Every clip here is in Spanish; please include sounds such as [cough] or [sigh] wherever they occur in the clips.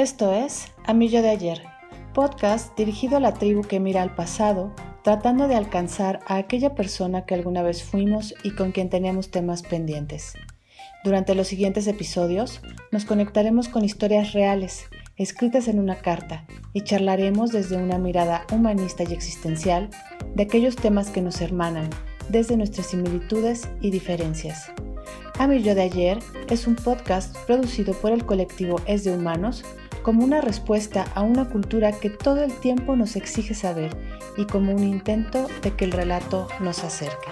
Esto es Amillo de Ayer, podcast dirigido a la tribu que mira al pasado, tratando de alcanzar a aquella persona que alguna vez fuimos y con quien teníamos temas pendientes. Durante los siguientes episodios nos conectaremos con historias reales, escritas en una carta, y charlaremos desde una mirada humanista y existencial de aquellos temas que nos hermanan, desde nuestras similitudes y diferencias. A Yo de Ayer es un podcast producido por el colectivo Es de Humanos como una respuesta a una cultura que todo el tiempo nos exige saber y como un intento de que el relato nos acerque.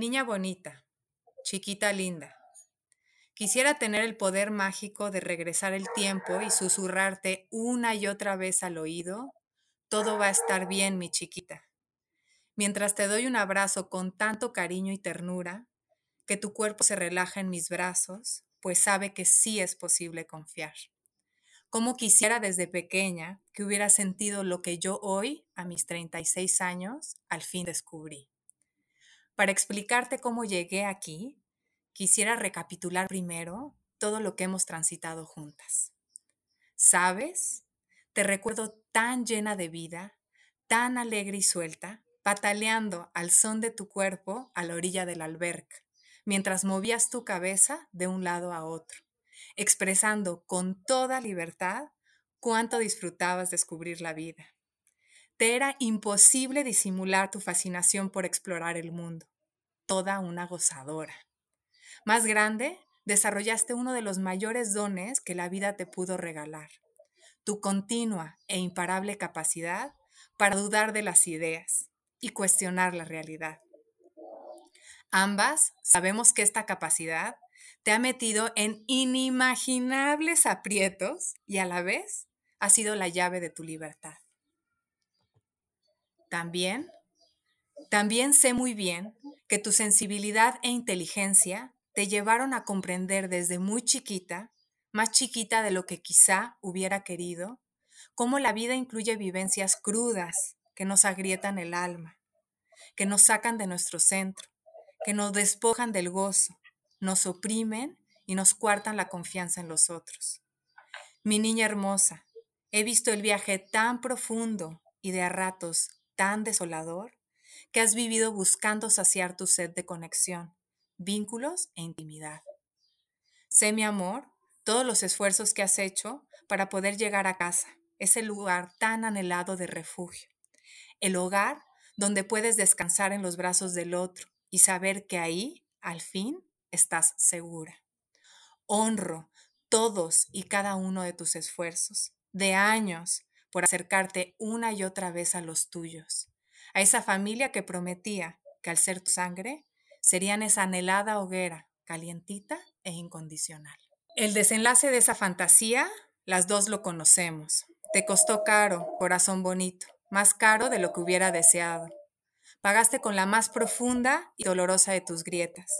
Niña bonita, chiquita linda, quisiera tener el poder mágico de regresar el tiempo y susurrarte una y otra vez al oído, todo va a estar bien, mi chiquita. Mientras te doy un abrazo con tanto cariño y ternura, que tu cuerpo se relaja en mis brazos, pues sabe que sí es posible confiar. Como quisiera desde pequeña que hubiera sentido lo que yo hoy, a mis 36 años, al fin descubrí. Para explicarte cómo llegué aquí, quisiera recapitular primero todo lo que hemos transitado juntas. ¿Sabes? Te recuerdo tan llena de vida, tan alegre y suelta, pataleando al son de tu cuerpo a la orilla del alberca, mientras movías tu cabeza de un lado a otro, expresando con toda libertad cuánto disfrutabas descubrir la vida. Te era imposible disimular tu fascinación por explorar el mundo toda una gozadora. Más grande, desarrollaste uno de los mayores dones que la vida te pudo regalar, tu continua e imparable capacidad para dudar de las ideas y cuestionar la realidad. Ambas sabemos que esta capacidad te ha metido en inimaginables aprietos y a la vez ha sido la llave de tu libertad. También también sé muy bien que tu sensibilidad e inteligencia te llevaron a comprender desde muy chiquita, más chiquita de lo que quizá hubiera querido, cómo la vida incluye vivencias crudas que nos agrietan el alma, que nos sacan de nuestro centro, que nos despojan del gozo, nos oprimen y nos cuartan la confianza en los otros. Mi niña hermosa, he visto el viaje tan profundo y de a ratos tan desolador que has vivido buscando saciar tu sed de conexión, vínculos e intimidad. Sé, mi amor, todos los esfuerzos que has hecho para poder llegar a casa, ese lugar tan anhelado de refugio, el hogar donde puedes descansar en los brazos del otro y saber que ahí, al fin, estás segura. Honro todos y cada uno de tus esfuerzos, de años, por acercarte una y otra vez a los tuyos a esa familia que prometía que al ser tu sangre serían esa anhelada hoguera, calientita e incondicional. El desenlace de esa fantasía, las dos lo conocemos. Te costó caro, corazón bonito, más caro de lo que hubiera deseado. Pagaste con la más profunda y dolorosa de tus grietas.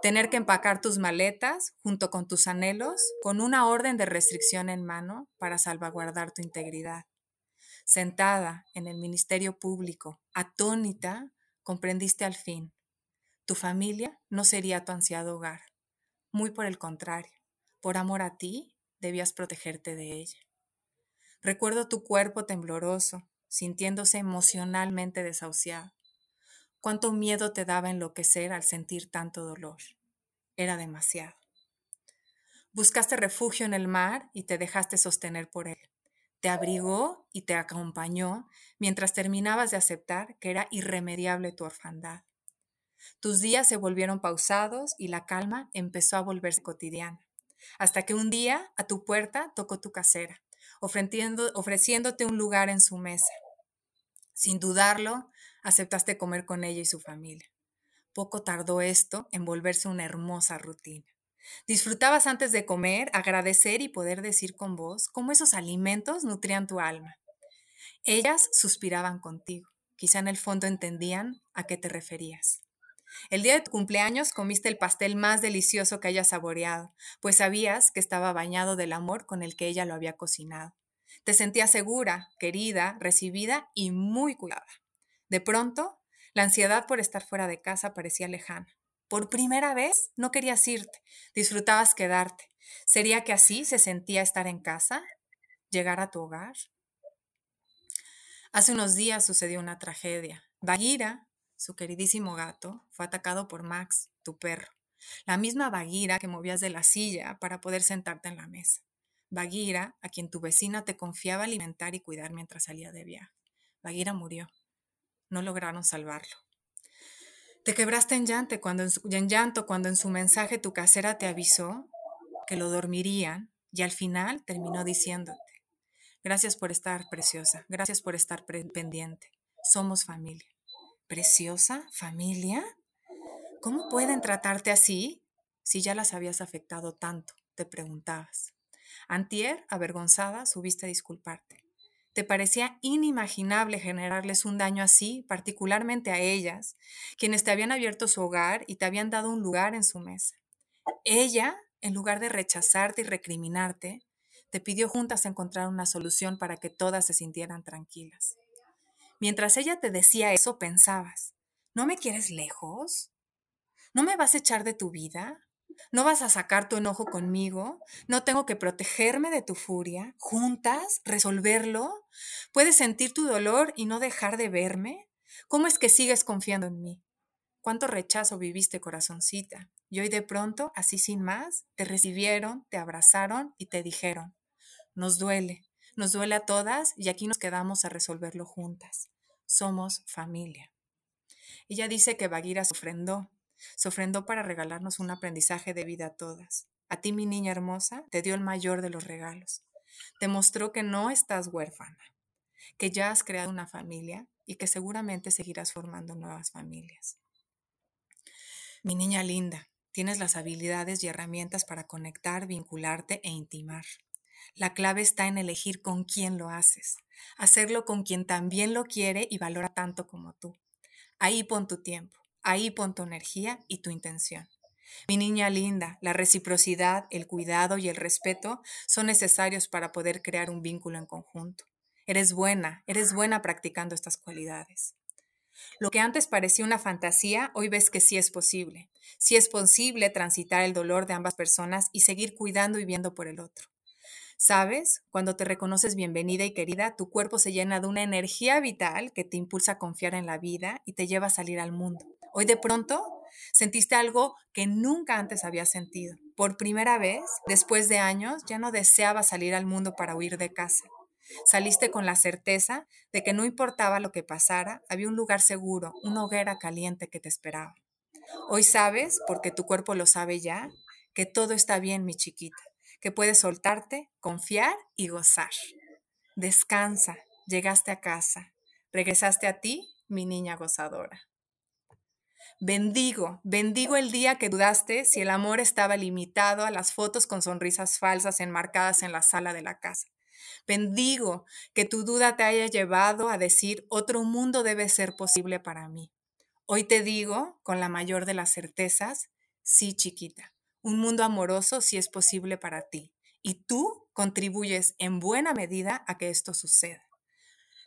Tener que empacar tus maletas junto con tus anhelos con una orden de restricción en mano para salvaguardar tu integridad. Sentada en el ministerio público, atónita, comprendiste al fin. Tu familia no sería tu ansiado hogar. Muy por el contrario, por amor a ti, debías protegerte de ella. Recuerdo tu cuerpo tembloroso, sintiéndose emocionalmente desahuciado. Cuánto miedo te daba enloquecer al sentir tanto dolor. Era demasiado. Buscaste refugio en el mar y te dejaste sostener por él te abrigó y te acompañó mientras terminabas de aceptar que era irremediable tu orfandad. Tus días se volvieron pausados y la calma empezó a volverse cotidiana, hasta que un día a tu puerta tocó tu casera, ofreciéndote un lugar en su mesa. Sin dudarlo, aceptaste comer con ella y su familia. Poco tardó esto en volverse una hermosa rutina. Disfrutabas antes de comer, agradecer y poder decir con voz cómo esos alimentos nutrían tu alma. Ellas suspiraban contigo. Quizá en el fondo entendían a qué te referías. El día de tu cumpleaños comiste el pastel más delicioso que hayas saboreado, pues sabías que estaba bañado del amor con el que ella lo había cocinado. Te sentías segura, querida, recibida y muy cuidada. De pronto, la ansiedad por estar fuera de casa parecía lejana. Por primera vez no querías irte, disfrutabas quedarte. ¿Sería que así se sentía estar en casa? ¿Llegar a tu hogar? Hace unos días sucedió una tragedia. Bagira, su queridísimo gato, fue atacado por Max, tu perro. La misma Bagira que movías de la silla para poder sentarte en la mesa. Bagira, a quien tu vecina te confiaba alimentar y cuidar mientras salía de viaje. Bagira murió. No lograron salvarlo. Te quebraste en llanto, cuando en, su, en llanto cuando en su mensaje tu casera te avisó que lo dormirían y al final terminó diciéndote, gracias por estar preciosa, gracias por estar pendiente, somos familia. ¿Preciosa? ¿Familia? ¿Cómo pueden tratarte así si ya las habías afectado tanto? Te preguntabas. Antier, avergonzada, subiste a disculparte. Te parecía inimaginable generarles un daño así, particularmente a ellas, quienes te habían abierto su hogar y te habían dado un lugar en su mesa. Ella, en lugar de rechazarte y recriminarte, te pidió juntas encontrar una solución para que todas se sintieran tranquilas. Mientras ella te decía eso, pensabas, ¿no me quieres lejos? ¿No me vas a echar de tu vida? ¿No vas a sacar tu enojo conmigo? ¿No tengo que protegerme de tu furia? ¿Juntas? ¿Resolverlo? ¿Puedes sentir tu dolor y no dejar de verme? ¿Cómo es que sigues confiando en mí? ¿Cuánto rechazo viviste, corazoncita? Y hoy de pronto, así sin más, te recibieron, te abrazaron y te dijeron, nos duele, nos duele a todas y aquí nos quedamos a resolverlo juntas. Somos familia. Ella dice que Bagira se ofrendó, se ofrendó para regalarnos un aprendizaje de vida a todas. A ti, mi niña hermosa, te dio el mayor de los regalos. Te mostró que no estás huérfana, que ya has creado una familia y que seguramente seguirás formando nuevas familias. Mi niña linda, tienes las habilidades y herramientas para conectar, vincularte e intimar. La clave está en elegir con quién lo haces, hacerlo con quien también lo quiere y valora tanto como tú. Ahí pon tu tiempo. Ahí pon tu energía y tu intención. Mi niña linda, la reciprocidad, el cuidado y el respeto son necesarios para poder crear un vínculo en conjunto. Eres buena, eres buena practicando estas cualidades. Lo que antes parecía una fantasía, hoy ves que sí es posible. Sí es posible transitar el dolor de ambas personas y seguir cuidando y viendo por el otro. ¿Sabes? Cuando te reconoces bienvenida y querida, tu cuerpo se llena de una energía vital que te impulsa a confiar en la vida y te lleva a salir al mundo. Hoy de pronto sentiste algo que nunca antes habías sentido. Por primera vez, después de años, ya no deseabas salir al mundo para huir de casa. Saliste con la certeza de que no importaba lo que pasara, había un lugar seguro, una hoguera caliente que te esperaba. Hoy sabes, porque tu cuerpo lo sabe ya, que todo está bien, mi chiquita, que puedes soltarte, confiar y gozar. Descansa, llegaste a casa, regresaste a ti, mi niña gozadora. Bendigo, bendigo el día que dudaste si el amor estaba limitado a las fotos con sonrisas falsas enmarcadas en la sala de la casa. Bendigo que tu duda te haya llevado a decir otro mundo debe ser posible para mí. Hoy te digo, con la mayor de las certezas, sí chiquita, un mundo amoroso sí es posible para ti y tú contribuyes en buena medida a que esto suceda.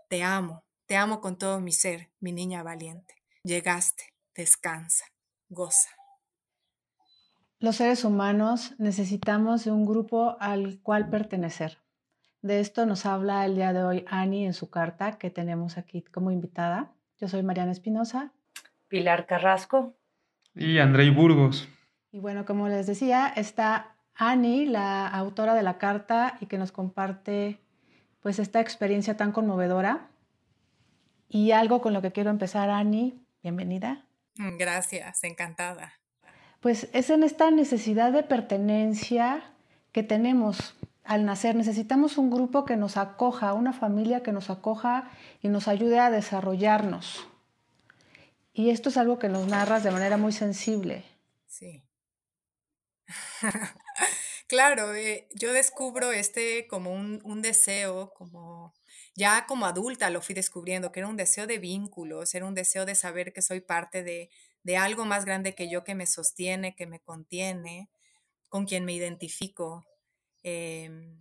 Te amo, te amo con todo mi ser, mi niña valiente. Llegaste, descansa, goza. Los seres humanos necesitamos de un grupo al cual pertenecer. De esto nos habla el día de hoy Ani en su carta que tenemos aquí como invitada. Yo soy Mariana Espinosa. Pilar Carrasco. Y Andrei Burgos. Y bueno, como les decía, está Ani, la autora de la carta y que nos comparte pues esta experiencia tan conmovedora. Y algo con lo que quiero empezar, Ani, bienvenida. Mm, gracias, encantada. Pues es en esta necesidad de pertenencia que tenemos al nacer. Necesitamos un grupo que nos acoja, una familia que nos acoja y nos ayude a desarrollarnos. Y esto es algo que nos narras de manera muy sensible. Sí. [laughs] claro, eh, yo descubro este como un, un deseo, como Ya como adulta lo fui descubriendo, que era un deseo de vínculos, era un deseo de saber que soy parte de, de algo más grande que yo que me sostiene, que me contiene, con quien me identifico, em,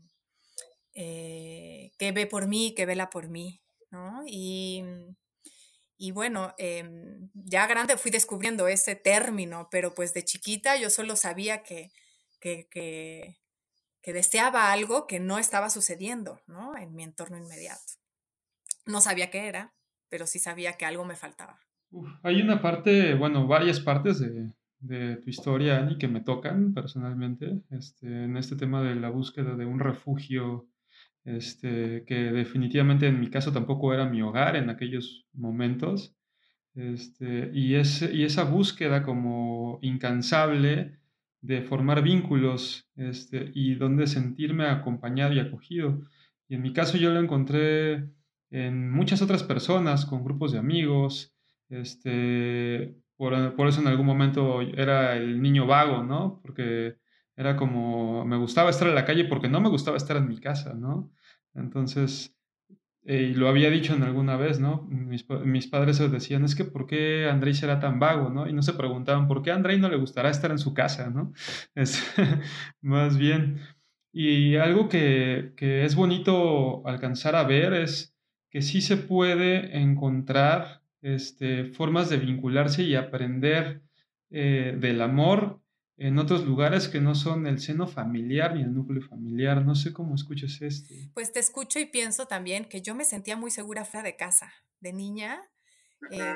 eh, que ve por mí, que vela por mí, ¿no? Y, y bueno, em, ya grande fui descubriendo ese término, pero pues de chiquita yo solo sabía que, que, que, que deseaba algo que no estaba sucediendo, ¿no? En mi entorno inmediato. No sabía qué era, pero sí sabía que algo me faltaba. hay una parte, bueno, varias partes de, tu historia, Ani, que me tocan personalmente, este, en este tema de la búsqueda de un refugio, este, que definitivamente en mi caso tampoco era mi hogar en aquellos momentos, este, y esa búsqueda como incansable de formar vínculos este, y donde sentirme acompañado y acogido. Y en mi caso yo lo encontré en muchas otras personas, con grupos de amigos, este, por, eso en algún momento era el niño vago, ¿no? Porque era como, me gustaba estar en la calle porque no me gustaba estar en mi casa, ¿no? Entonces, eh, y lo había dicho en alguna vez, ¿no? Mis, padres decían, es que ¿por qué Andrei será tan vago, ¿no? Y no se preguntaban, ¿por qué a Andrei no le gustará estar en su casa, ¿no? [laughs] Es, [laughs] más bien. Y algo que, que es bonito alcanzar a ver es que sí se puede encontrar este, formas de vincularse y aprender eh, del amor en otros lugares que no son el seno familiar ni el núcleo familiar. No sé cómo escuchas esto. Pues te escucho y pienso también que yo me sentía muy segura fuera de casa. De niña, eh,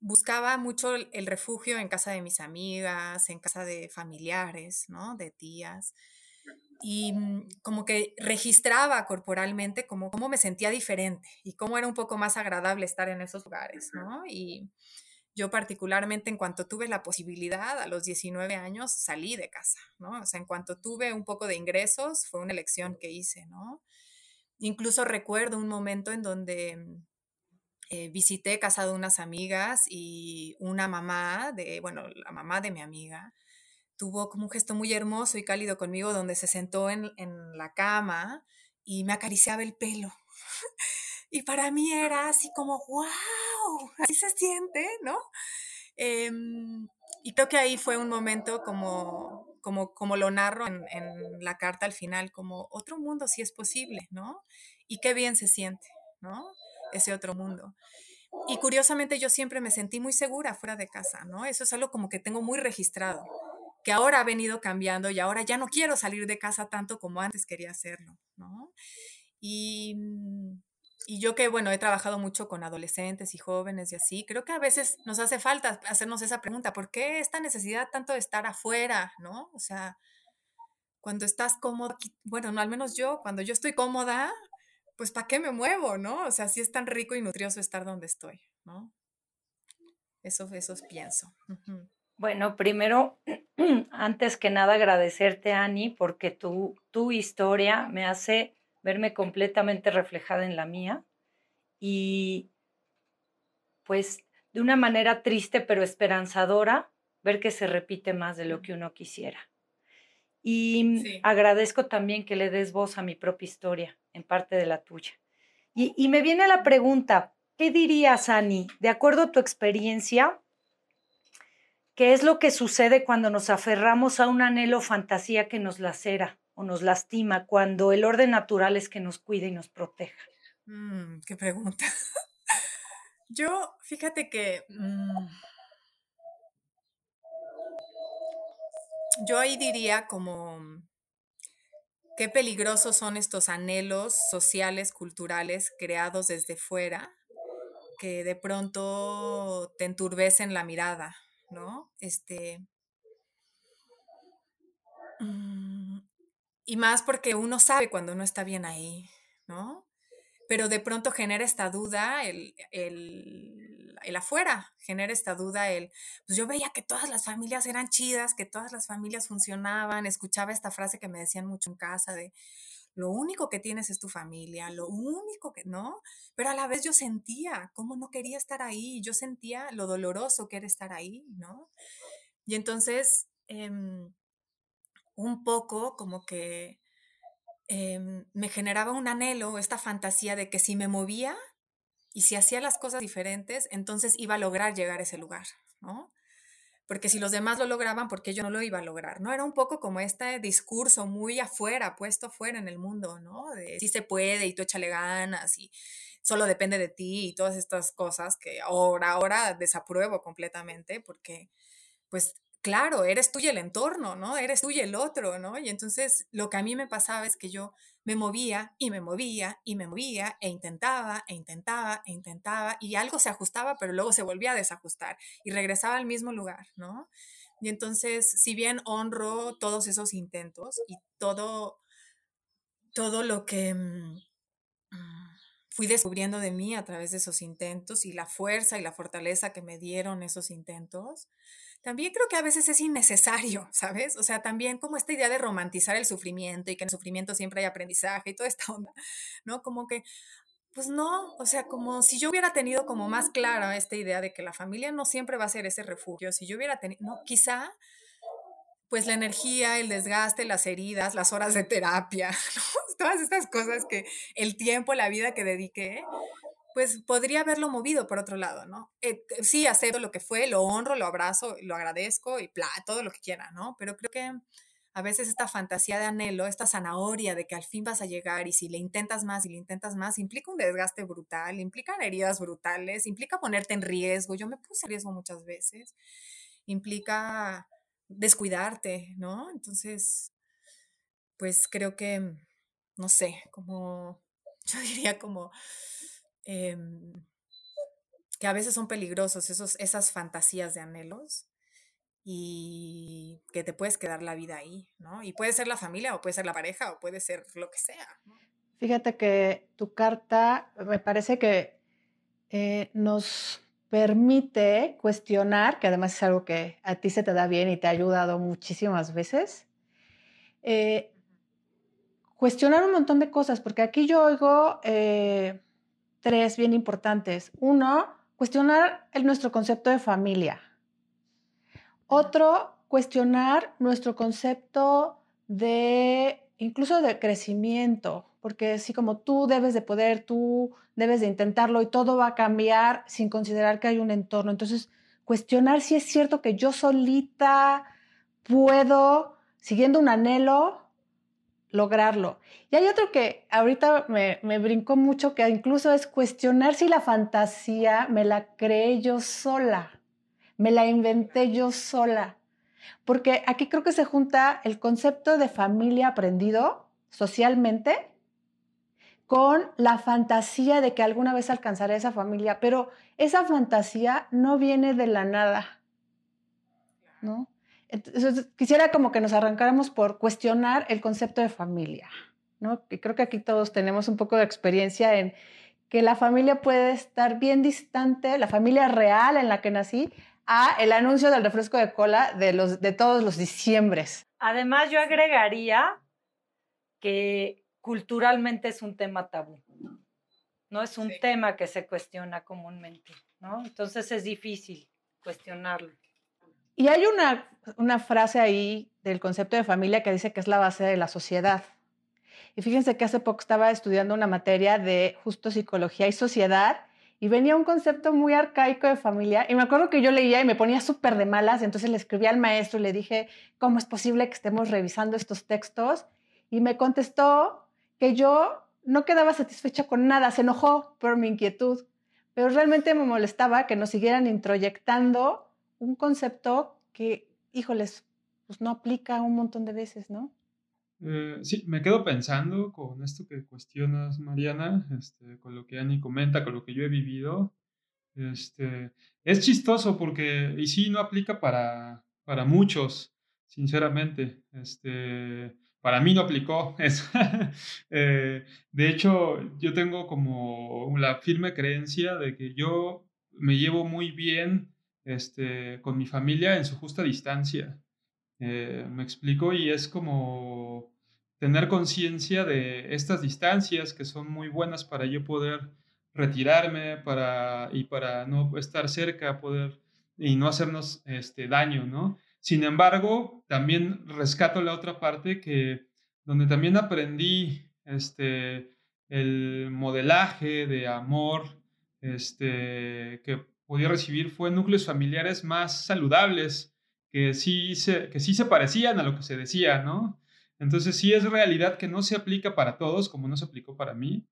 buscaba mucho el refugio en casa de mis amigas, en casa de familiares, ¿no? De tías y mm, como que registraba corporalmente como cómo me sentía diferente y cómo era un poco más agradable estar en esos lugares, ¿no? Y yo particularmente en cuanto tuve la posibilidad, a los 19 años, salí de casa, ¿no? O sea, en cuanto tuve un poco de ingresos, fue una elección que hice, ¿no? Incluso recuerdo un momento en donde mm, eh, visité casa de unas amigas y una mamá de, bueno, la mamá de mi amiga, tuvo como un gesto muy hermoso y cálido conmigo donde se sentó en, la cama y me acariciaba el pelo. [laughs] y para mí era así como, así se siente, ¿no? Em, y creo que ahí fue un momento como, como, como lo narro en, en, la carta al final, como otro mundo si es posible, ¿no? Y qué bien se siente, ¿no? Ese otro mundo. Y curiosamente yo siempre me sentí muy segura fuera de casa, ¿no? Eso es algo como que tengo muy registrado que ahora ha venido cambiando y ahora ya no quiero salir de casa tanto como antes quería hacerlo, ¿no? Y, mm, y yo que, bueno, he trabajado mucho con adolescentes y jóvenes y así, creo que a veces nos hace falta hacernos esa pregunta, ¿por qué esta necesidad tanto de estar afuera, ¿no? O sea, cuando estás cómodo, bueno, no, al menos yo, cuando yo estoy cómoda, pues ¿para qué me muevo, no? O sea, sí es tan rico y nutrioso estar donde estoy, ¿no? Eso, eso pienso. Bueno, primero, [clears throat] antes que nada agradecerte, Ani, porque tu, tu historia me hace verme completamente reflejada en la mía y pues de una manera triste pero esperanzadora ver que se repite más de lo que uno quisiera. Y agradezco también que le des voz a mi propia historia, en parte de la tuya. Y, y me viene la pregunta, ¿qué dirías, Ani, de acuerdo a tu experiencia, ¿Qué es lo que sucede cuando nos aferramos a un anhelo fantasía que nos lacera o nos lastima, cuando el orden natural es que nos cuide y nos proteja? Mm, qué pregunta. [laughs] Yo, fíjate que... Mm, yo ahí diría como qué peligrosos son estos anhelos sociales, culturales, creados desde fuera, que de pronto te enturbecen la mirada, ¿no? Este. Mm, y más porque uno sabe cuando uno está bien ahí, ¿no? Pero de pronto genera esta duda el, el, el, afuera, genera esta duda el, pues yo veía que todas las familias eran chidas, que todas las familias funcionaban, escuchaba esta frase que me decían mucho en casa de, lo único que tienes es tu familia, lo único que, ¿no? Pero a la vez yo sentía cómo no quería estar ahí, yo sentía lo doloroso que era estar ahí, ¿no? Y entonces, em, un poco como que em, me generaba un anhelo, esta fantasía de que si me movía y si hacía las cosas diferentes, entonces iba a lograr llegar a ese lugar, ¿no? Porque si los demás lo lograban, ¿por qué yo no lo iba a lograr? ¿No? Era un poco como este discurso muy afuera, puesto afuera en el mundo, ¿no? De si se puede y tú échale ganas y solo depende de ti y todas estas cosas que ahora, ahora desapruebo completamente porque, pues, claro, eres tú y el entorno, ¿no? Eres tú y el otro, ¿no? Y entonces lo que a mí me pasaba es que yo me movía y me movía y me movía e intentaba e intentaba e intentaba y algo se ajustaba, pero luego se volvía a desajustar y regresaba al mismo lugar, ¿no? Y entonces, si bien honro todos esos intentos y todo, todo lo que mm, fui descubriendo de mí a través de esos intentos y la fuerza y la fortaleza que me dieron esos intentos, también creo que a veces es innecesario, [laughs] ¿sabes? O sea, también como esta idea de romantizar el sufrimiento y que en el sufrimiento siempre hay aprendizaje y toda esta onda, ¿no? Como que, pues no, o sea, como si yo hubiera tenido como más clara esta idea de que la familia no siempre va a ser ese refugio, si yo hubiera tenido, no, quizá pues la energía, el desgaste, las heridas, las horas de terapia, [laughs] todas estas cosas que el tiempo, la vida que dediqué, pues podría haberlo movido por otro lado, ¿no? Eh, sí, acepto lo que fue, lo honro, lo abrazo, lo agradezco y bla, todo lo que quiera, ¿no? Pero creo que a veces esta fantasía de anhelo, esta zanahoria de que al fin vas a llegar y si le intentas más y le intentas más, implica un desgaste brutal, implica heridas brutales, implica ponerte en riesgo. Yo me puse en riesgo muchas veces, implica descuidarte, ¿no? Entonces, pues creo que, no sé, como, [laughs] yo diría como Em, que a veces son peligrosos esos, esas fantasías de anhelos y que te puedes quedar la vida ahí, ¿no? Y puede ser la familia o puede ser la pareja o puede ser lo que sea. Fíjate que tu carta me parece que eh, nos permite cuestionar, que además es algo que a ti se te da bien y te ha ayudado muchísimas veces, eh, cuestionar un montón de cosas, porque aquí yo oigo eh, tres bien importantes. Uno, cuestionar el, nuestro concepto de familia. Otro, cuestionar nuestro concepto de incluso de crecimiento, porque así como tú debes de poder, tú debes de intentarlo y todo va a cambiar sin considerar que hay un entorno. Entonces, cuestionar si es cierto que yo solita puedo, siguiendo un anhelo, lograrlo. Y hay otro que ahorita me, me, brincó mucho, que incluso es cuestionar si la fantasía me la creé yo sola, me la inventé yo sola. Porque aquí creo que se junta el concepto de familia aprendido socialmente con la fantasía de que alguna vez alcanzaré esa familia, pero esa fantasía no viene de la nada, ¿no? Entonces, quisiera como que nos arrancáramos por cuestionar el concepto de familia, ¿no? Que creo que aquí todos tenemos un poco de experiencia en que la familia puede estar bien distante, la familia real en la que nací, a el anuncio del refresco de cola de, los, de todos los diciembres. Además, yo agregaría que culturalmente es un tema tabú, no es un tema que se cuestiona comúnmente, ¿no? Entonces es difícil cuestionarlo. Y hay una, una frase ahí del concepto de familia que dice que es la base de la sociedad. Y fíjense que hace poco estaba estudiando una materia de justo psicología y sociedad y venía un concepto muy arcaico de familia. Y me acuerdo que yo leía y me ponía súper de malas, entonces le escribí al maestro y le dije, ¿cómo es posible que estemos revisando estos textos? Y me contestó que yo no quedaba satisfecha con nada, se enojó por mi inquietud, pero realmente me molestaba que nos siguieran introyectando un concepto que, híjoles, pues no aplica un montón de veces, ¿no? Eh, sí, me quedo pensando con esto que cuestionas, Mariana, este, con lo que Ani comenta, con lo que yo he vivido. Este, es chistoso porque, y sí, no aplica para, para muchos, sinceramente. Este, para mí no aplicó. [laughs] Eh, de hecho, yo tengo como la firme creencia de que yo me llevo muy bien este, con mi familia en su justa distancia. Eh, me explico y es como tener conciencia de estas distancias que son muy buenas para yo poder retirarme para, y para no estar cerca poder, y no hacernos este, daño, ¿no? Sin embargo, también rescato la otra parte que donde también aprendí este, el modelaje de amor este, que podía recibir fue núcleos familiares más saludables, que sí, se, que sí se parecían a lo que se decía, ¿no? Entonces sí es realidad que no se aplica para todos, como no se aplicó para mí,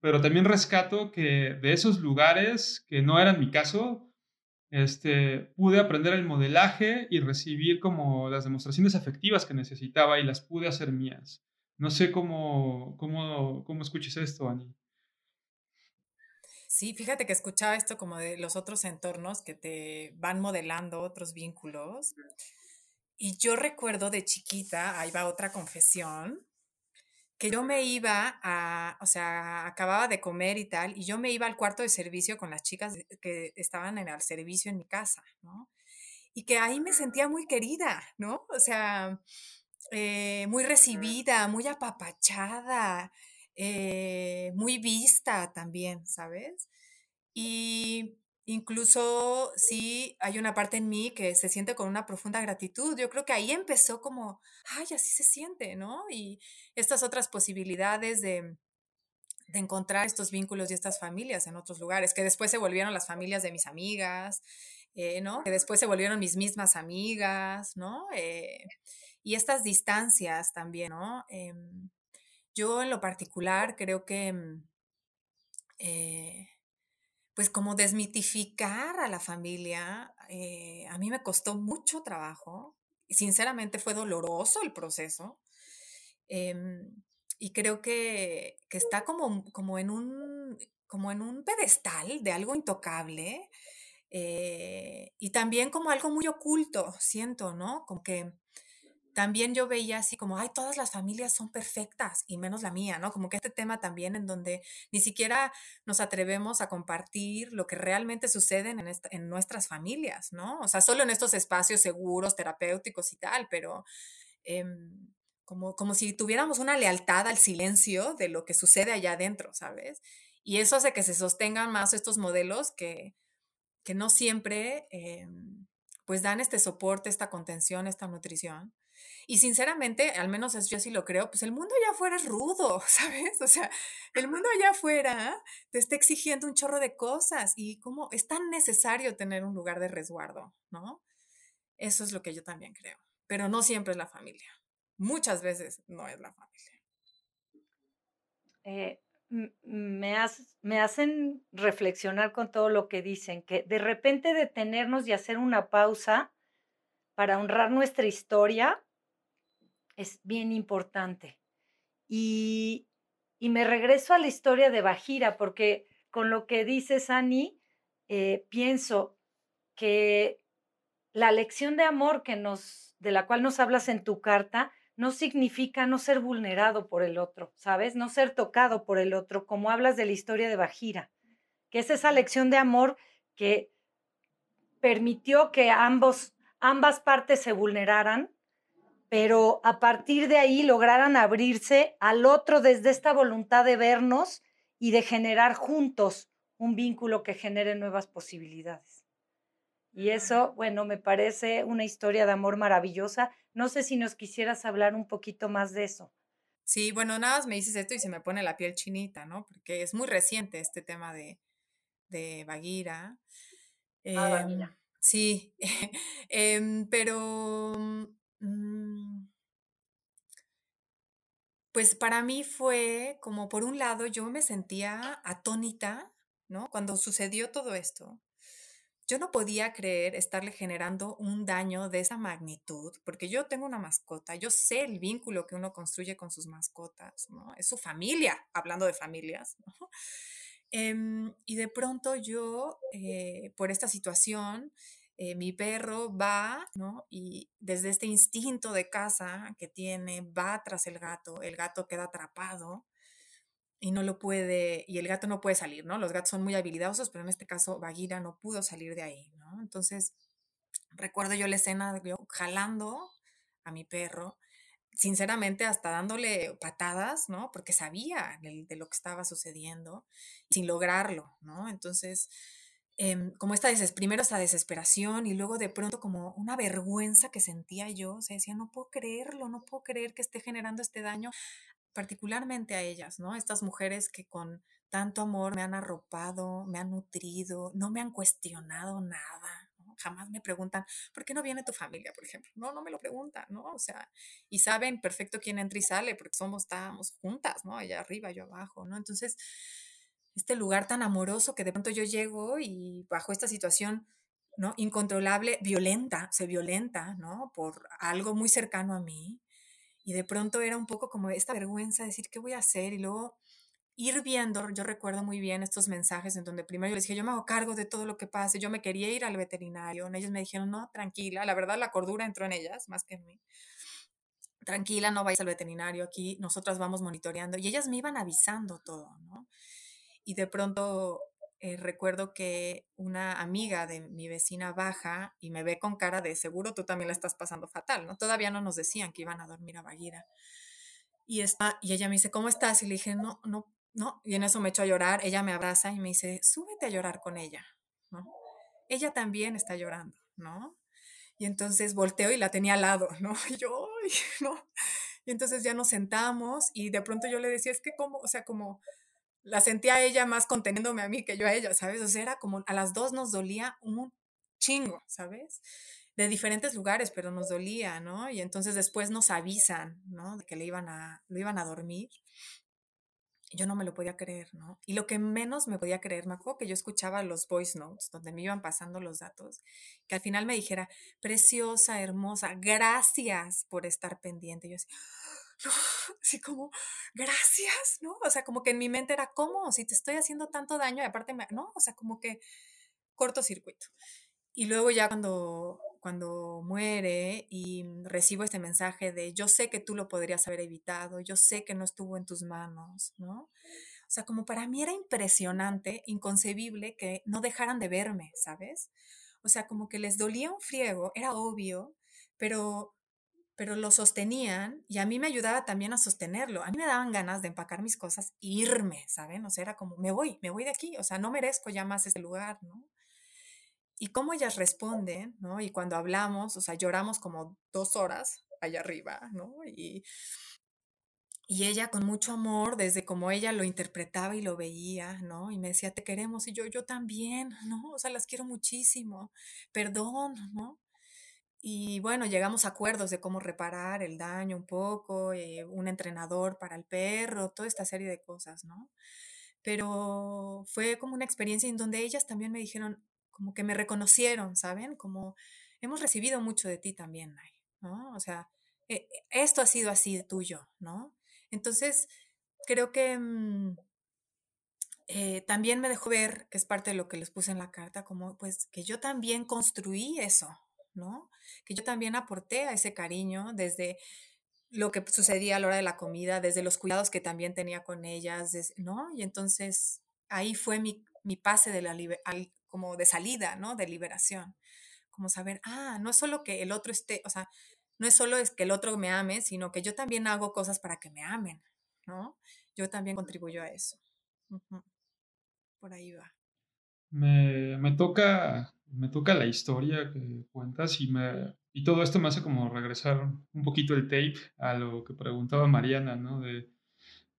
pero también rescato que de esos lugares, que no eran mi caso, este, pude aprender el modelaje y recibir como las demostraciones afectivas que necesitaba y las pude hacer mías. No sé cómo, cómo, cómo escuches esto, Ani. Sí, fíjate que escuchaba esto como de los otros entornos que te van modelando otros vínculos. Y yo recuerdo de chiquita, ahí va otra confesión, que yo me iba a, o sea, acababa de comer y tal, y yo me iba al cuarto de servicio con las chicas que estaban en el servicio en mi casa, ¿no? Y que ahí me sentía muy querida, ¿no? O sea, eh, muy recibida, muy apapachada, eh, muy vista también, ¿sabes? Y Incluso sí hay una parte en mí que se siente con una profunda gratitud. Yo creo que ahí empezó como, ay, así se siente, ¿no? Y estas otras posibilidades de, de encontrar estos vínculos y estas familias en otros lugares, que después se volvieron las familias de mis amigas, eh, ¿no? Que después se volvieron mis mismas amigas, ¿no? Eh, y estas distancias también, ¿no? Em, yo en lo particular creo que... Mm, eh, pues como desmitificar a la familia, eh, a mí me costó mucho trabajo. Y sinceramente fue doloroso el proceso. Em, y creo que, está como, como, en un, como en un pedestal de algo intocable. Eh, y también como algo muy oculto, siento, ¿no? Como que también yo veía así como, ay, todas las familias son perfectas y menos la mía, ¿no? Como que este tema también en donde ni siquiera nos atrevemos a compartir lo que realmente sucede en, en nuestras familias, ¿no? O sea, solo en estos espacios seguros, terapéuticos y tal, pero em, como, como si tuviéramos una lealtad al silencio de lo que sucede allá adentro, ¿sabes? Y eso hace que se sostengan más estos modelos que, que no siempre... Em, pues dan este soporte, esta contención, esta nutrición. Y sinceramente, al menos yo así lo creo, pues el mundo allá afuera es rudo, [laughs] ¿sabes? O sea, el mundo allá afuera te está exigiendo un chorro de cosas y cómo es tan necesario tener un lugar de resguardo, ¿no? Eso es lo que yo también creo. Pero no siempre es la familia. Muchas veces no es la familia. Eh, me, me hacen reflexionar con todo lo que dicen, que de repente detenernos y hacer una pausa para honrar nuestra historia es bien importante. Y, me regreso a la historia de Bajira, porque con lo que dices, Ani, eh, pienso que la lección de amor que nos, de la cual nos hablas en tu carta no significa no ser vulnerado por el otro, ¿sabes? No ser tocado por el otro, como hablas de la historia de Bajira, que es esa lección de amor que permitió que ambos, ambas partes se vulneraran pero a partir de ahí lograran abrirse al otro desde esta voluntad de vernos y de generar juntos un vínculo que genere nuevas posibilidades. Y eso, bueno, me parece una historia de amor maravillosa. No sé si nos quisieras hablar un poquito más de eso. Sí, bueno, nada más me dices esto y se me pone la piel chinita, ¿no? Porque es muy reciente este tema de, de Baguira. Ah, em, sí, [laughs] em, pero. Pues para mí fue como, por un lado, yo me sentía atónita, ¿no? Cuando sucedió todo esto. Yo no podía creer estarle generando un daño de esa magnitud, porque yo tengo una mascota, yo sé el vínculo que uno construye con sus mascotas, ¿no? Es su familia, hablando de familias, [laughs] ¿no? Em, y de pronto yo, eh, por esta situación, eh, mi perro va, ¿no? Y desde este instinto de caza que tiene, va tras el gato, el gato queda atrapado y no lo puede, y el gato no puede salir, ¿no? Los gatos son muy habilidosos, pero en este caso Bagheera no pudo salir de ahí, ¿no? Entonces, recuerdo yo la escena de yo jalando a mi perro, sinceramente hasta dándole patadas, ¿no? Porque sabía de, de lo que estaba sucediendo, sin lograrlo, ¿no? Entonces, em, como esta primero esta desesperación y luego de pronto como una vergüenza que sentía yo, o sea, decía, no puedo creerlo, no puedo creer que esté generando este daño, particularmente a ellas, ¿no? Estas mujeres que con tanto amor me han arropado, me han nutrido, no me han cuestionado nada, jamás me preguntan, ¿por qué no viene tu familia, por ejemplo? No, no me lo preguntan, ¿no? O sea, y saben perfecto quién entra y sale, porque somos, estábamos juntas, ¿no? Allá arriba, yo abajo, ¿no? Entonces, este lugar tan amoroso que de pronto yo llego y bajo esta situación, ¿no? Incontrolable, violenta, se violenta, ¿no? Por algo muy cercano a mí. Y de pronto era un poco como esta vergüenza de decir, ¿qué voy a hacer? Y luego ir viendo, yo recuerdo muy bien estos mensajes en donde primero yo les dije, yo me hago cargo de todo lo que pase, yo me quería ir al veterinario, ellos me dijeron, no, tranquila, la verdad la cordura entró en ellas más que en mí. Tranquila, no vais al veterinario aquí, nosotras vamos monitoreando y ellas me iban avisando todo, ¿no? Y de pronto eh, recuerdo que una amiga de mi vecina baja y me ve con cara de seguro tú también la estás pasando fatal, ¿no? Todavía no nos decían que iban a dormir a Baguira. Y, está, y ella me dice, ¿cómo estás? Y le dije, no, no, ¿no? Y en eso me echo a llorar, ella me abraza y me dice, súbete a llorar con ella, ¿no? Ella también está llorando, ¿no? Y entonces volteo y la tenía al lado, [laughs] ¿no? Y yo, [laughs] ¿no? Y entonces ya nos sentamos y de pronto yo le decía, es que como, o sea, como la sentía ella más conteniéndome a mí que yo a ella, ¿sabes? O sea, era como a las dos nos dolía un chingo, ¿sabes? De diferentes lugares, pero nos dolía, ¿no? Y entonces después nos avisan, ¿no? De que le iban a, lo iban a dormir yo no me lo podía creer, ¿no? Y lo que menos me podía creer, me acuerdo que yo escuchaba los voice notes donde me iban pasando los datos, que al final me dijera, preciosa, hermosa, gracias por estar pendiente. yo así, [laughs] así como, gracias, ¿no? O sea, como que en mi mente era, ¿cómo? Si te estoy haciendo tanto daño y aparte, me, ¿no? O sea, como que cortocircuito. Y luego ya cuando cuando muere y recibo este mensaje de yo sé que tú lo podrías haber evitado, yo sé que no estuvo en tus manos, ¿no? O sea, como para mí era impresionante, inconcebible que no dejaran de verme, ¿sabes? O sea, como que les dolía un friego, era obvio, pero pero lo sostenían y a mí me ayudaba también a sostenerlo. A mí me daban ganas de empacar mis cosas e irme, ¿saben? O sea, era como, me voy, me voy de aquí, o sea, no merezco ya más este lugar, ¿no? y cómo ellas responden, ¿no? Y cuando hablamos, o sea, lloramos como dos horas allá arriba, ¿no? Y, y ella con mucho amor, desde como ella lo interpretaba y lo veía, ¿no? Y me decía, te queremos, y yo, yo también, [laughs] ¿no? O sea, las quiero muchísimo, perdón, ¿no? Y bueno, llegamos a acuerdos de cómo reparar el daño un poco, eh, un entrenador para el perro, toda esta serie de cosas, ¿no? Pero fue como una experiencia en donde ellas también me dijeron, como que me reconocieron, ¿saben? Como hemos recibido mucho de ti también, ¿no? O sea, e, esto ha sido así tuyo, ¿no? Entonces, creo que mm, eh, también me dejó ver, que es parte de lo que les puse en la carta, como pues que yo también construí eso, ¿no? Que yo también aporté a ese cariño desde lo que sucedía a la hora de la comida, desde los cuidados que también tenía con ellas, ¿no? Y entonces ahí fue mi, mi pase de la como de salida, ¿no? De liberación. Como saber, ah, no es solo que el otro esté, o sea, no es solo es que el otro me ame, sino que yo también hago cosas para que me amen, ¿no? Yo también contribuyo a eso. Por ahí va. Me, me, toca, me toca la historia que cuentas y, me, y todo esto me hace como regresar un poquito el tape a lo que preguntaba Mariana, ¿no? De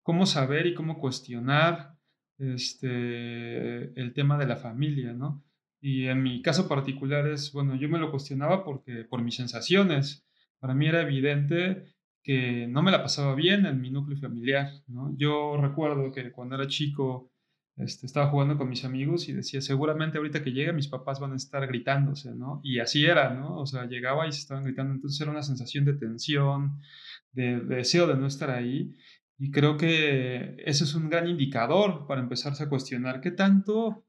cómo saber y cómo cuestionar este, el tema de la familia, ¿no? Y en mi caso particular es, bueno, yo me lo cuestionaba porque por mis sensaciones, para mí era evidente que no me la pasaba bien en mi núcleo familiar, ¿no? Yo recuerdo que cuando era chico este, estaba jugando con mis amigos y decía, seguramente ahorita que llegue mis papás van a estar gritándose, ¿no? Y así era, ¿no? O sea, llegaba y se estaban gritando, entonces era una sensación de tensión, de, de deseo de no estar ahí. Y creo que ese es un gran indicador para empezarse a cuestionar qué tanto,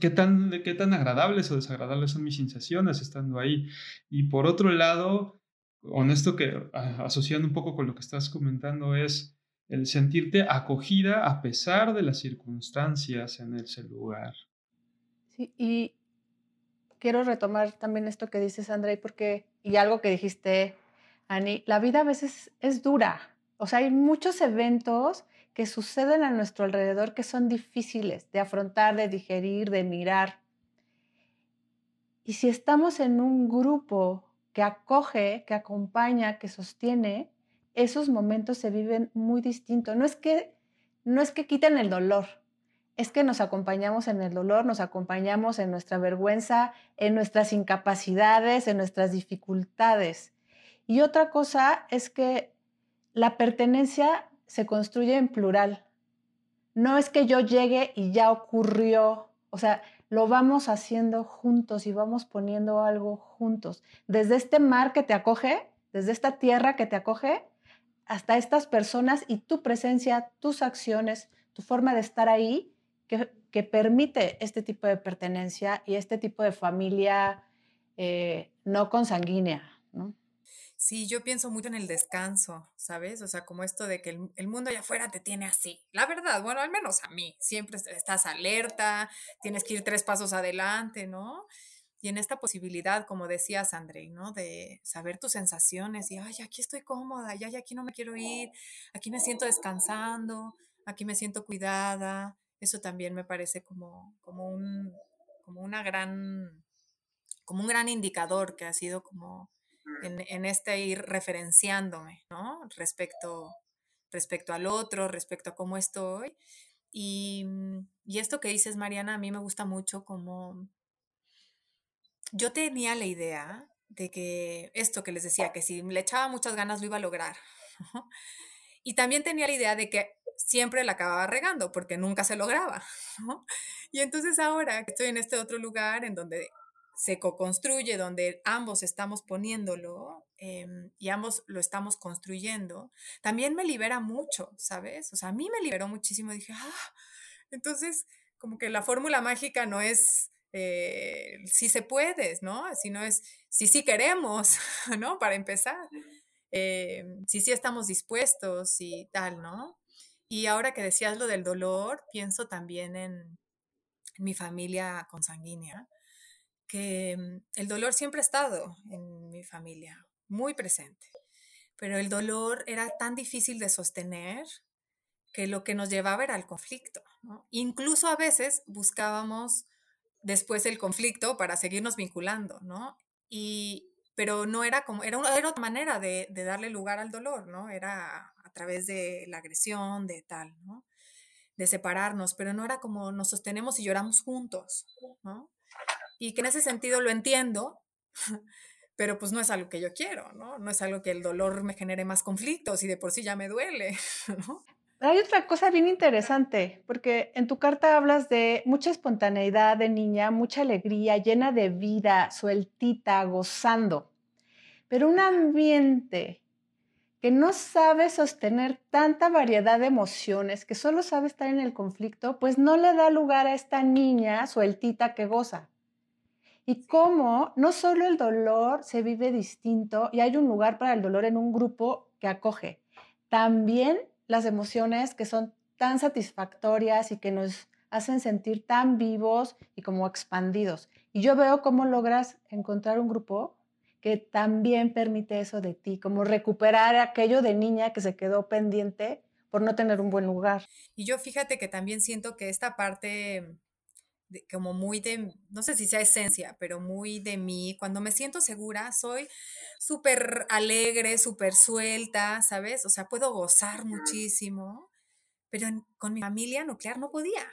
qué tan, qué tan agradables o desagradables son mis sensaciones estando ahí. Y por otro lado, honesto que asociando un poco con lo que estás comentando es el sentirte acogida a pesar de las circunstancias en ese lugar. Sí, y quiero retomar también esto que dices, André, porque, y algo que dijiste, Ani, la vida a veces es dura, o sea, hay muchos eventos que suceden a nuestro alrededor que son difíciles de afrontar, de digerir, de mirar. Y si estamos en un grupo que acoge, que acompaña, que sostiene, esos momentos se viven muy distintos. No es que, no es que quiten el dolor, es que nos acompañamos en el dolor, nos acompañamos en nuestra vergüenza, en nuestras incapacidades, en nuestras dificultades. Y otra cosa es que la pertenencia se construye en plural. No es que yo llegue y ya ocurrió, o sea, lo vamos haciendo juntos y vamos poniendo algo juntos. Desde este mar que te acoge, desde esta tierra que te acoge, hasta estas personas y tu presencia, tus acciones, tu forma de estar ahí, que, permite este tipo de pertenencia y este tipo de familia eh, no consanguínea, ¿no? Sí, yo pienso mucho en el descanso, ¿sabes? O sea, como esto de que el, el, mundo allá afuera te tiene así. La verdad, bueno, al menos a mí, siempre estás alerta, tienes que ir tres pasos adelante, ¿no? Y en esta posibilidad, como decías, André, ¿no? De saber tus sensaciones y, ay, aquí estoy cómoda, ya, aquí no me quiero ir, aquí me siento descansando, aquí me siento cuidada, eso también me parece como, como, un, como una gran, como un gran indicador que ha sido como en, en este ir referenciándome, ¿no? Respecto, respecto al otro, respecto a cómo estoy. Y, y esto que dices, Mariana, a mí me gusta mucho como... Yo tenía la idea de que esto que les decía, que si le echaba muchas ganas lo iba a lograr. y también tenía la idea de que siempre la acababa regando porque nunca se lograba. [laughs] Y entonces ahora estoy en este otro lugar en donde se co-construye, donde ambos estamos poniéndolo em, y ambos lo estamos construyendo, también me libera mucho, ¿sabes? O sea, a mí me liberó muchísimo. Dije, ah, entonces como que la fórmula mágica no es eh, si se puede, ¿no? Sino es si sí queremos, [laughs] ¿no? Para empezar. Em, si sí estamos dispuestos y tal, ¿no? Y ahora que decías lo del dolor, pienso también en, mi familia consanguínea, que mm, el dolor siempre ha estado en mi familia, muy presente. Pero el dolor era tan difícil de sostener que lo que nos llevaba era el conflicto. Incluso a veces buscábamos después el conflicto para seguirnos vinculando, ¿no? Y, pero no era como, era, una, era otra manera de, de, darle lugar al dolor, ¿no? Era través de la agresión, de tal, ¿no? De separarnos, pero no era como nos sostenemos y lloramos juntos, ¿no? Y que en ese sentido lo entiendo, [laughs] pero pues no es algo que yo quiero, ¿no? No es algo que el dolor me genere más conflictos y de por sí ya me duele, [laughs] ¿no? Hay otra cosa bien interesante, porque en tu carta hablas de mucha espontaneidad de niña, mucha alegría, llena de vida, sueltita, gozando, pero un ambiente que no sabe sostener tanta variedad de emociones, que solo sabe estar en el conflicto, pues no le da lugar a esta niña sueltita que goza. Y cómo no solo el dolor se vive distinto y hay un lugar para el dolor en un grupo que acoge, también las emociones que son tan satisfactorias y que nos hacen sentir tan vivos y como expandidos. Y yo veo cómo logras encontrar un grupo que también permite eso de ti, como recuperar aquello de niña que se quedó pendiente por no tener un buen lugar. Y yo fíjate que también siento que esta parte como muy de, no sé si sea esencia, pero muy de mí, cuando me siento segura, soy súper alegre, súper suelta, ¿sabes? O sea, puedo gozar muchísimo, pero con mi familia nuclear no podía.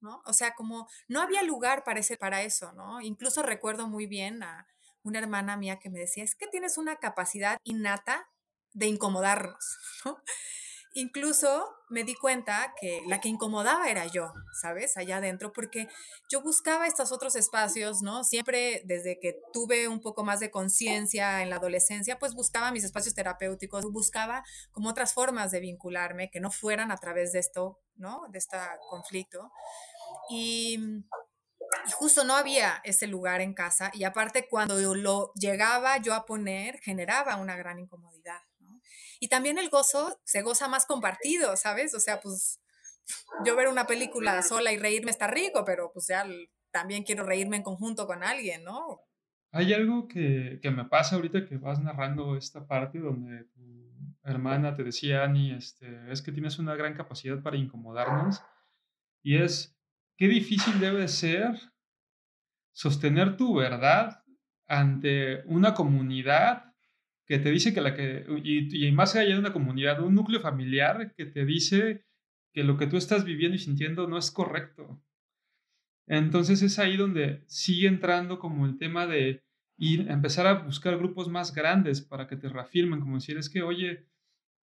¿no? O sea, como no había lugar para, ese, para eso, ¿no? Incluso recuerdo muy bien a, una hermana mía que me decía, es que tienes una capacidad innata de incomodarnos, [laughs] Incluso me di cuenta que la que incomodaba era yo, ¿sabes? Allá adentro, porque yo buscaba estos otros espacios, ¿no? Siempre desde que tuve un poco más de conciencia en la adolescencia, pues buscaba mis espacios terapéuticos, buscaba como otras formas de vincularme que no fueran a través de esto, ¿no? De este conflicto. Y y justo no había ese lugar en casa y aparte cuando lo llegaba yo a poner generaba una gran incomodidad. Y también el gozo se goza más compartido, ¿sabes? O sea, pues yo ver una película sola y reírme está rico, pero pues ya también quiero reírme en conjunto con alguien, ¿no? Hay algo que, que me pasa ahorita que vas narrando esta parte donde tu hermana te decía, Ani, este, es que tienes una gran capacidad para incomodarnos y es qué difícil debe ser sostener tu verdad ante una comunidad que te dice que la que, y, y más allá de una comunidad, un núcleo familiar que te dice que lo que tú estás viviendo y sintiendo no es correcto. Entonces es ahí donde sigue entrando como el tema de ir, empezar a buscar grupos más grandes para que te reafirmen, como decir, es que, oye,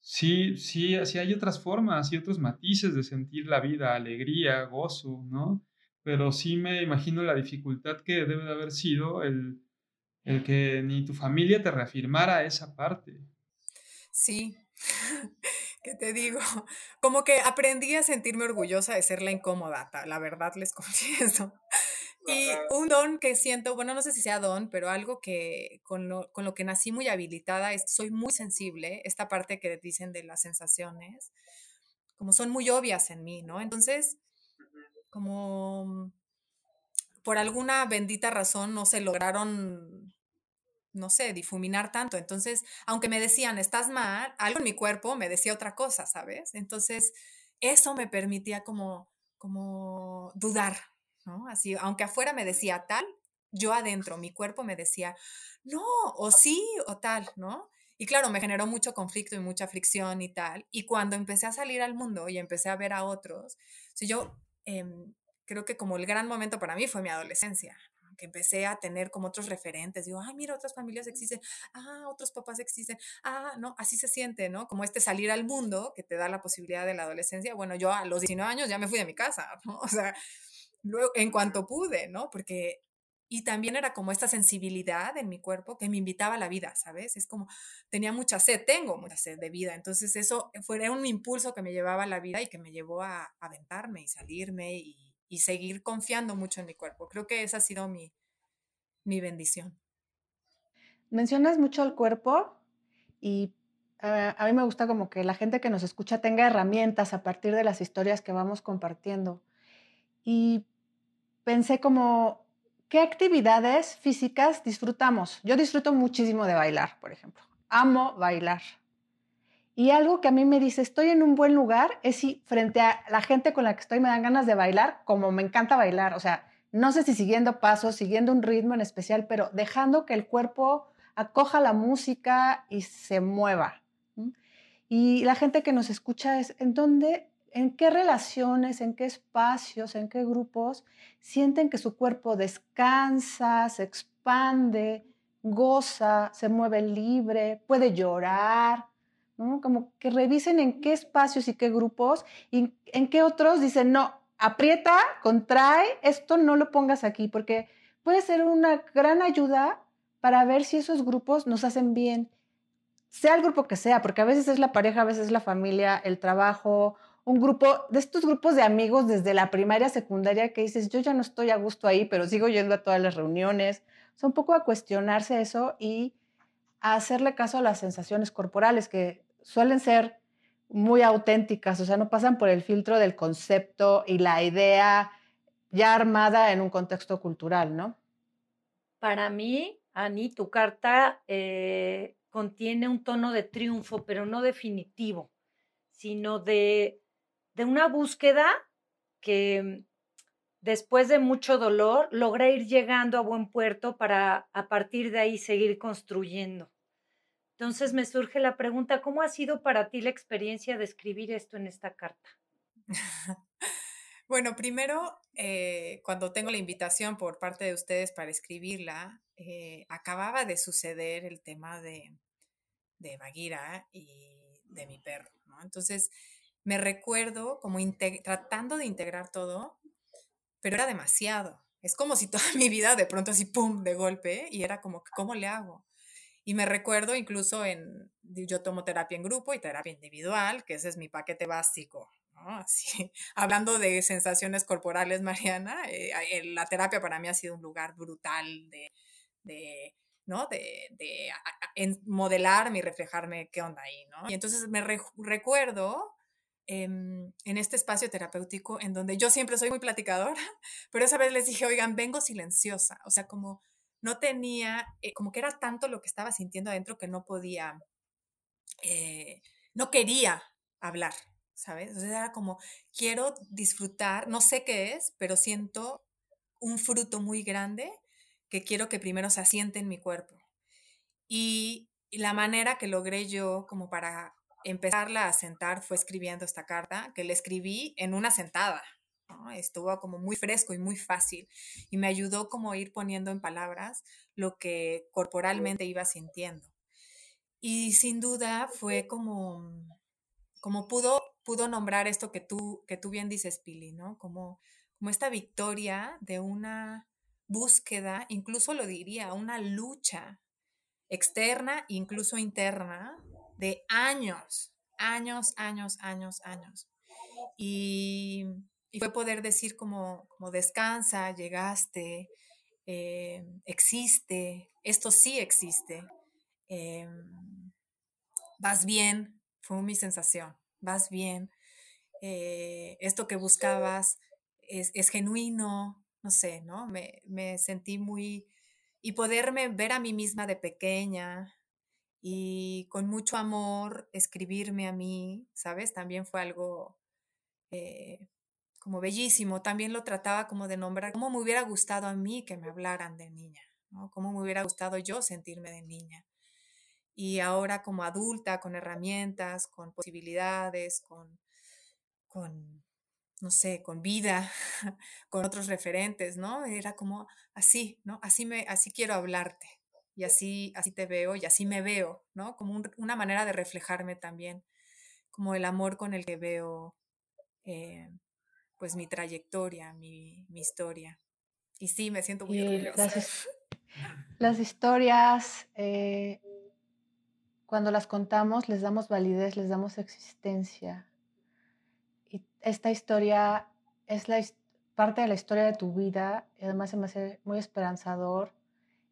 sí, sí, sí hay otras formas y otros matices de sentir la vida, alegría, gozo, ¿no? Pero sí me imagino la dificultad que debe de haber sido el, el que ni tu familia te reafirmara esa parte. Sí, [laughs] ¿qué te digo? Como que aprendí a sentirme orgullosa de ser la incómoda, la verdad les [laughs] confieso. Y un don que siento, bueno, no sé si sea don, pero algo que con lo, con lo que nací muy habilitada, es, soy muy sensible, esta parte que dicen de las sensaciones, como son muy obvias en mí, ¿no? Entonces, como por alguna bendita razón no se lograron, no sé, difuminar tanto. Entonces, aunque me decían, estás mal, algo en mi cuerpo me decía otra cosa, ¿sabes? Entonces, eso me permitía como, como dudar, ¿no? Así, aunque afuera me decía tal, yo adentro, mi cuerpo me decía, no, o sí, o tal, ¿no? Y claro, me generó mucho conflicto y mucha fricción y tal. Y cuando empecé a salir al mundo y empecé a ver a otros, si yo em, creo que como el gran momento para mí fue mi adolescencia, que empecé a tener como otros referentes, digo, ay, mira, otras familias existen, ah, otros papás existen, ah, no, así se siente, ¿no? Como este salir al mundo que te da la posibilidad de la adolescencia. Bueno, yo a los 19 años ya me fui de mi casa, [laughs] ¿no? O sea, luego, en cuanto pude, ¿no? Porque y también era como esta sensibilidad en mi cuerpo que me invitaba a la vida, ¿sabes? Es como, tenía mucha sed, tengo mucha sed de vida. Entonces eso fue un impulso que me llevaba a la vida y que me llevó a aventarme y salirme y, y seguir confiando mucho en mi cuerpo. Creo que esa ha sido mi, mi bendición. Mencionas mucho el cuerpo y a mí me gusta como que la gente que nos escucha tenga herramientas a partir de las historias que vamos compartiendo. Y pensé como, ¿qué actividades físicas disfrutamos? Yo disfruto muchísimo de bailar, por ejemplo. Amo bailar. Y algo que a mí me dice, estoy en un buen lugar, es si frente a la gente con la que estoy me dan ganas de bailar, como me encanta bailar. O sea, no sé si siguiendo pasos, siguiendo un ritmo en especial, pero dejando que el cuerpo acoja la música y se mueva. Y la gente que nos escucha es, ¿en dónde, en qué relaciones, en qué espacios, en qué grupos sienten que su cuerpo descansa, se expande, goza, se mueve libre, puede llorar? Como que revisen en qué espacios y qué grupos y en qué otros dicen, no, aprieta, contrae, esto no lo pongas aquí, porque puede ser una gran ayuda para ver si esos grupos nos hacen bien, sea el grupo que sea, porque a veces es la pareja, a veces es la familia, el trabajo, un grupo, de estos grupos de amigos desde la primaria, secundaria, que dices, yo ya no estoy a gusto ahí, pero sigo yendo a todas las reuniones. O un poco a cuestionarse eso y a hacerle caso a las sensaciones corporales, que suelen ser muy auténticas, o sea, no pasan por el filtro del concepto y la idea ya armada en un contexto cultural, ¿no? Para mí, Ani, tu carta eh, contiene un tono de triunfo, pero no definitivo, sino de, de una búsqueda que después de mucho dolor logra ir llegando a buen puerto para a partir de ahí seguir construyendo. Entonces me surge la pregunta, ¿cómo ha sido para ti la experiencia de escribir esto en esta carta? bueno, primero, eh, cuando tengo la invitación por parte de ustedes para escribirla, eh, acababa de suceder el tema de, de Bagira y de mi perro. Entonces, me recuerdo como tratando de integrar todo, pero era demasiado. Es como si toda [laughs] mi vida de pronto así, ¡pum!, de golpe, y era como, ¿cómo le hago? Y me recuerdo incluso en, yo tomo terapia en grupo y terapia individual, que ese es mi paquete básico, ¿no? [laughs] Así, hablando de sensaciones corporales, Mariana, eh, la terapia para mí ha sido un lugar brutal de, de ¿no? De, de modelarme y reflejarme qué onda ahí, ¿no? Y entonces me recuerdo en este espacio terapéutico en donde yo siempre soy muy platicadora, [laughs] pero esa vez les dije, oigan, vengo silenciosa, o sea, como no tenía, eh, como que era tanto lo que estaba sintiendo adentro que no podía, eh, no quería hablar, ¿sabes? Sea, era como, quiero disfrutar, no sé qué es, pero siento un fruto muy grande que quiero que primero se asiente en mi cuerpo. Y, la manera que logré yo como para empezarla a sentar fue escribiendo esta carta, que le escribí en una sentada. Estuvo como muy fresco y muy fácil y me ayudó como a ir poniendo en palabras lo que corporalmente iba sintiendo. Y sin duda fue como, como pudo, pudo nombrar esto que tú, que tú bien dices, Pili, ¿no? Como, como esta victoria de una búsqueda, incluso lo diría, una lucha externa, incluso interna, de años, años, años, años, años. Y, fue poder decir como, como descansa, llegaste, eh, existe, esto sí existe. Em, vas bien, fue mi sensación, vas bien, eh, esto que buscabas es, genuino, no sé, ¿no? Me, me, sentí muy... Y poderme ver a mí misma de pequeña y con mucho amor escribirme a mí, ¿sabes? También fue algo eh, como bellísimo. También lo trataba como de nombrar, cómo me hubiera gustado a mí que me hablaran de niña, ¿no? Cómo me hubiera gustado yo sentirme de niña y ahora como adulta, con herramientas, con posibilidades, con, con no sé, con vida, [laughs] con otros referentes, ¿no? Era como así, ¿no? Así, me, así quiero hablarte y así, así te veo y así me veo, ¿no? Como una manera de reflejarme también, como el amor con el que veo, eh, pues, mi trayectoria, mi, mi, historia. Y sí, me siento muy orgullosa. Las, [laughs] las historias eh, cuando las contamos les damos validez, les damos existencia. Y esta historia es la parte de la historia de tu vida y además se me hace muy esperanzador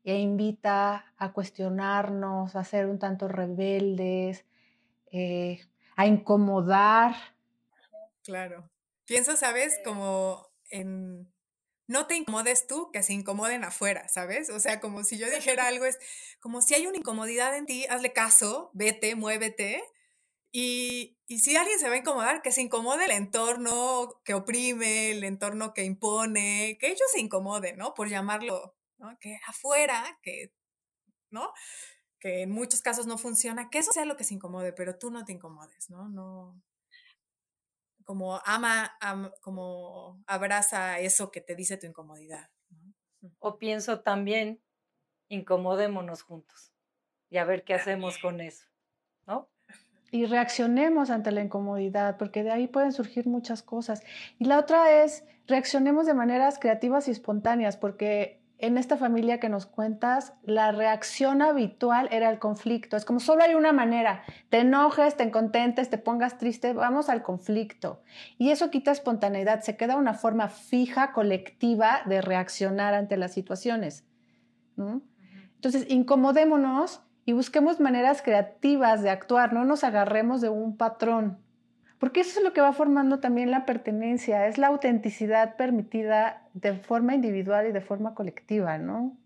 e invita a cuestionarnos, a ser un tanto rebeldes, eh, a incomodar. Claro. Pienso, ¿sabes? Como en no te incomodes tú, que se incomoden afuera, ¿sabes? O sea, como si yo [laughs] dijera algo, es como si hay una incomodidad en ti, hazle caso, vete, muévete. Y, si alguien se va a incomodar, que se incomode el entorno que oprime, el entorno que impone, que ellos se incomoden, ¿no? Por llamarlo, ¿no? Que afuera, que, ¿no? Que en muchos casos no funciona, que eso sea lo que se incomode, pero tú no te incomodes, ¿no? No, como ama, como abraza eso que te dice tu incomodidad. O pienso también, incomodémonos juntos y a ver qué hacemos con eso, ¿no? Y reaccionemos ante la incomodidad, porque de ahí pueden surgir muchas cosas. Y la otra es, reaccionemos de maneras creativas y espontáneas, porque en esta familia que nos cuentas, la reacción habitual era el conflicto. Es como solo hay una manera. Te enojes, te contentes, te pongas triste, vamos al conflicto. Y eso quita espontaneidad, se queda una forma fija, colectiva de reaccionar ante las situaciones. Entonces, incomodémonos y busquemos maneras creativas de actuar, no nos agarremos de un patrón porque eso es lo que va formando también la pertenencia, es la autenticidad permitida de forma individual y de forma colectiva, ¿no?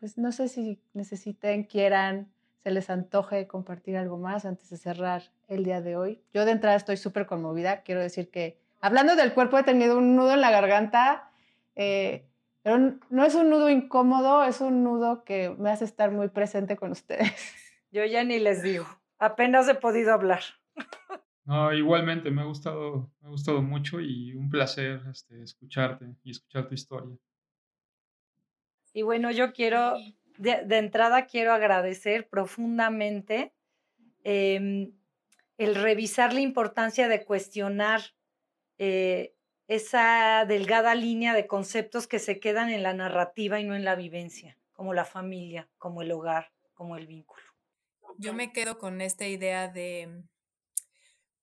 Pues no sé si necesiten, quieran, se les antoje compartir algo más antes de cerrar el día de hoy. Yo de entrada estoy súper conmovida, quiero decir que hablando del cuerpo he tenido un nudo en la garganta, eh, pero no es un nudo incómodo, es un nudo que me hace estar muy presente con ustedes. Yo ya ni les digo, apenas he podido hablar. [laughs] No, igualmente, me ha gustado, me ha gustado mucho y un placer este, escucharte y escuchar tu historia. Y bueno, yo quiero, de, entrada quiero agradecer profundamente em, el revisar la importancia de cuestionar eh, esa delgada línea de conceptos que se quedan en la narrativa y no en la vivencia, como la familia, como el hogar, como el vínculo. Yo me quedo con esta idea de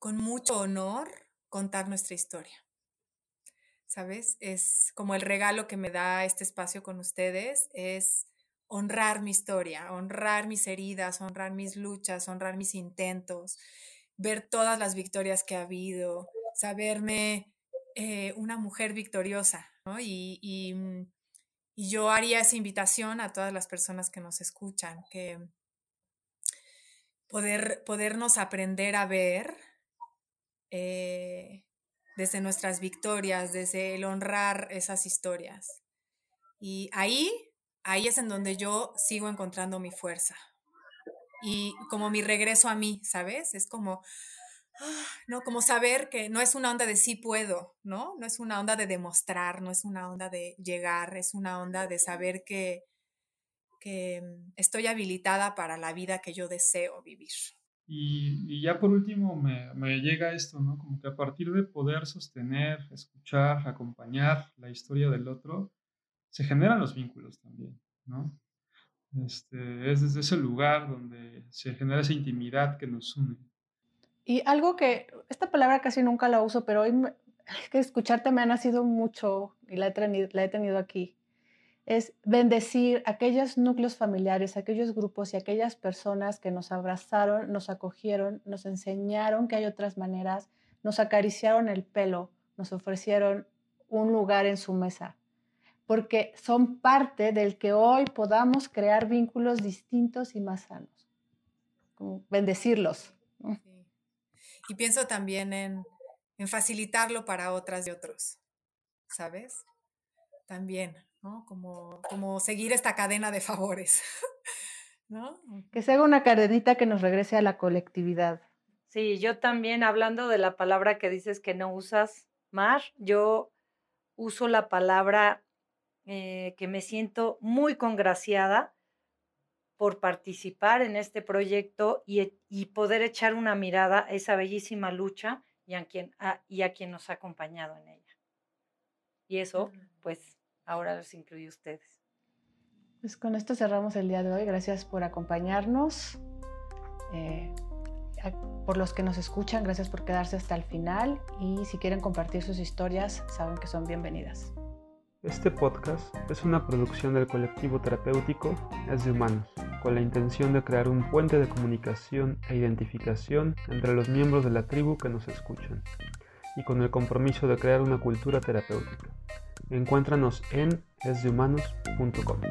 con mucho honor contar nuestra historia. ¿Sabes? Es como el regalo que me da este espacio con ustedes, es honrar mi historia, honrar mis heridas, honrar mis luchas, honrar mis intentos, ver todas las victorias que ha habido, saberme eh, una mujer victoriosa, ¿no? Y, mm, y, yo haría esa invitación a todas las personas que nos escuchan, que poder, podernos aprender a ver eh, desde nuestras victorias, desde el honrar esas historias Y ahí, ahí es en donde yo sigo encontrando mi fuerza. Y como mi regreso a mí, ¿sabes? Es como, ah, ¿no? Como saber que no es una onda de sí puedo, ¿no? No es una onda de demostrar, no es una onda de llegar, es una onda de saber que, que mm, estoy habilitada para la vida que yo deseo vivir. Y, ya por último me, llega esto, ¿no? Como que a partir de poder sostener, escuchar, acompañar la historia del otro, se generan los vínculos también, ¿no? Este, es desde ese lugar donde se genera esa intimidad que nos une. Y algo que, esta palabra casi nunca la uso, pero hoy que escucharte me ha nacido mucho y la he, la he tenido aquí es bendecir aquellos núcleos familiares, aquellos grupos y aquellas personas que nos abrazaron, nos acogieron, nos enseñaron que hay otras maneras, nos acariciaron el pelo, nos ofrecieron un lugar en su mesa, porque son parte del que hoy podamos crear vínculos distintos y más sanos. bendecirlos. Y pienso también en, en facilitarlo para otras y otros, ¿sabes? También, como, como seguir esta cadena de favores, [laughs] ¿no? Que se haga una cadenita que nos regrese a la colectividad. Sí, yo también, hablando de la palabra que dices que no usas, Mar, yo uso la palabra eh, que me siento muy congraciada por participar en este proyecto y, y, poder echar una mirada a esa bellísima lucha y a quien, y a quien nos ha acompañado en ella. Y eso, pues, ahora los incluye ustedes. Pues con esto cerramos el día de hoy. Gracias por acompañarnos. Eh, por los que nos escuchan, gracias por quedarse hasta el final y si quieren compartir sus historias, saben que son bienvenidas. Este podcast es una producción del colectivo terapéutico Es de Humanos, con la intención de crear un puente de comunicación e identificación entre los miembros de la tribu que nos escuchan, y con el compromiso de crear una cultura terapéutica. Encuéntranos en esdehumanos.com.